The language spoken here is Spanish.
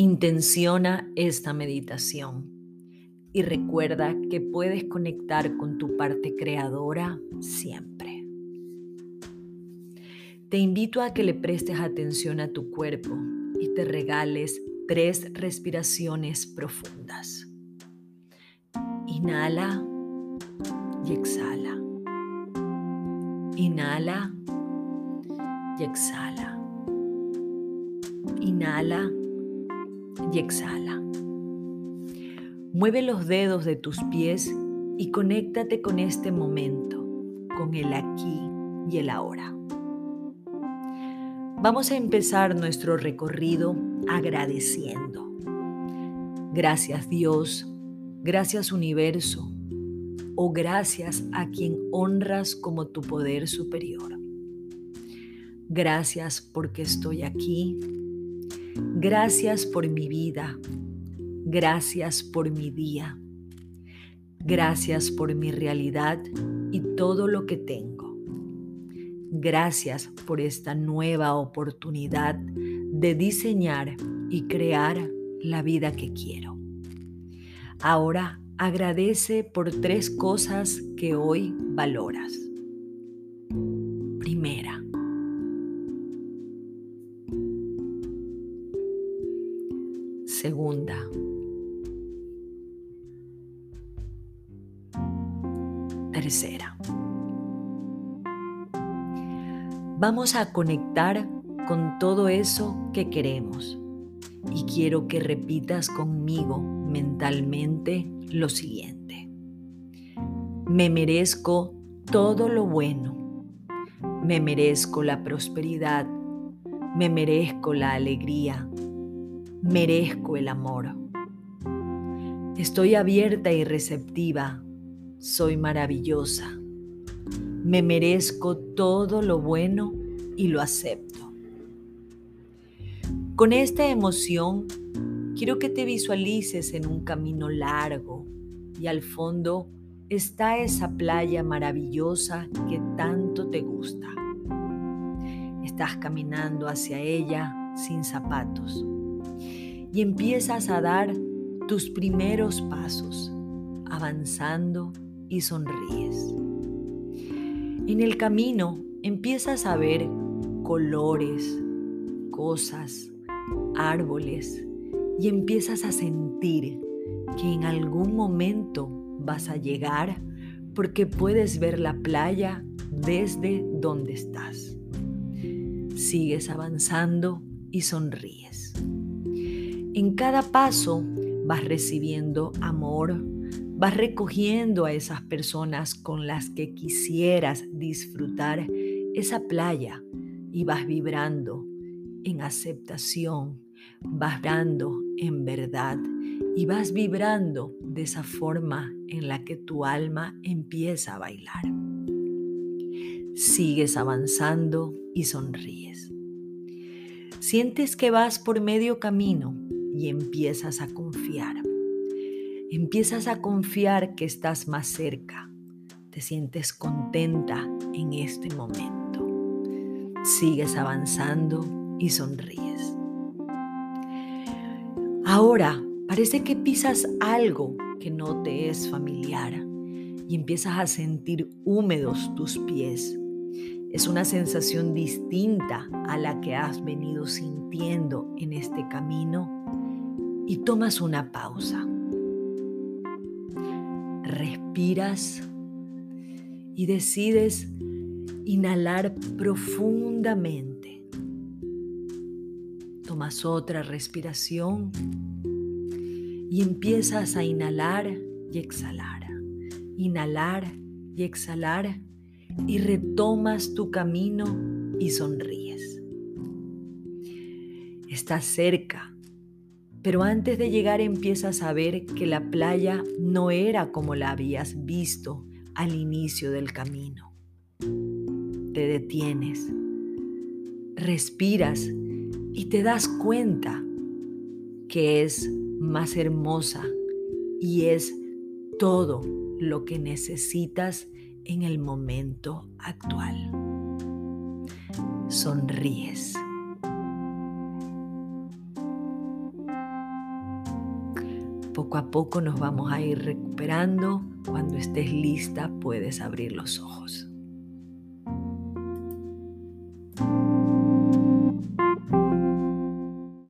Intenciona esta meditación y recuerda que puedes conectar con tu parte creadora siempre. Te invito a que le prestes atención a tu cuerpo y te regales tres respiraciones profundas. Inhala y exhala. Inhala y exhala. Inhala y exhala. Mueve los dedos de tus pies y conéctate con este momento, con el aquí y el ahora. Vamos a empezar nuestro recorrido agradeciendo. Gracias Dios, gracias universo, o gracias a quien honras como tu poder superior. Gracias porque estoy aquí. Gracias por mi vida. Gracias por mi día. Gracias por mi realidad y todo lo que tengo. Gracias por esta nueva oportunidad de diseñar y crear la vida que quiero. Ahora agradece por tres cosas que hoy valoras. Segunda. Tercera. Vamos a conectar con todo eso que queremos y quiero que repitas conmigo mentalmente lo siguiente. Me merezco todo lo bueno. Me merezco la prosperidad. Me merezco la alegría. Merezco el amor. Estoy abierta y receptiva. Soy maravillosa. Me merezco todo lo bueno y lo acepto. Con esta emoción Quiero que te visualices en un camino largo y al fondo está esa playa maravillosa que tanto te gusta. Estás caminando hacia ella sin zapatos y empiezas a dar tus primeros pasos, avanzando y sonríes. En el camino empiezas a ver colores, cosas, árboles, y empiezas a sentir que en algún momento vas a llegar porque puedes ver la playa desde donde estás. Sigues avanzando y sonríes. En cada paso vas recibiendo amor, vas recogiendo a esas personas con las que quisieras disfrutar esa playa y vas vibrando en aceptación, vas dando en verdad y vas vibrando de esa forma en la que tu alma empieza a bailar. Sigues avanzando y sonríes. Sientes que vas por medio camino y empiezas a confiar. Empiezas a confiar que estás más cerca. Te sientes contenta en este momento. Sigues avanzando y sonríes. Ahora parece que pisas algo que no te es familiar y empiezas a sentir húmedos tus pies. Es una sensación distinta a la que has venido sintiendo en este camino y tomas una pausa. Respiras y decides inhalar profundamente Tomas otra respiración y empiezas a inhalar y exhalar. Inhalar y exhalar y retomas tu camino y sonríes. Estás cerca, pero antes de llegar empiezas a ver que la playa no era como la habías visto al inicio del camino. Te detienes, respiras y te das cuenta que es más hermosa y es todo lo que necesitas en el momento actual. Sonríes. Poco a poco nos vamos a ir recuperando. Cuando estés lista puedes abrir los ojos.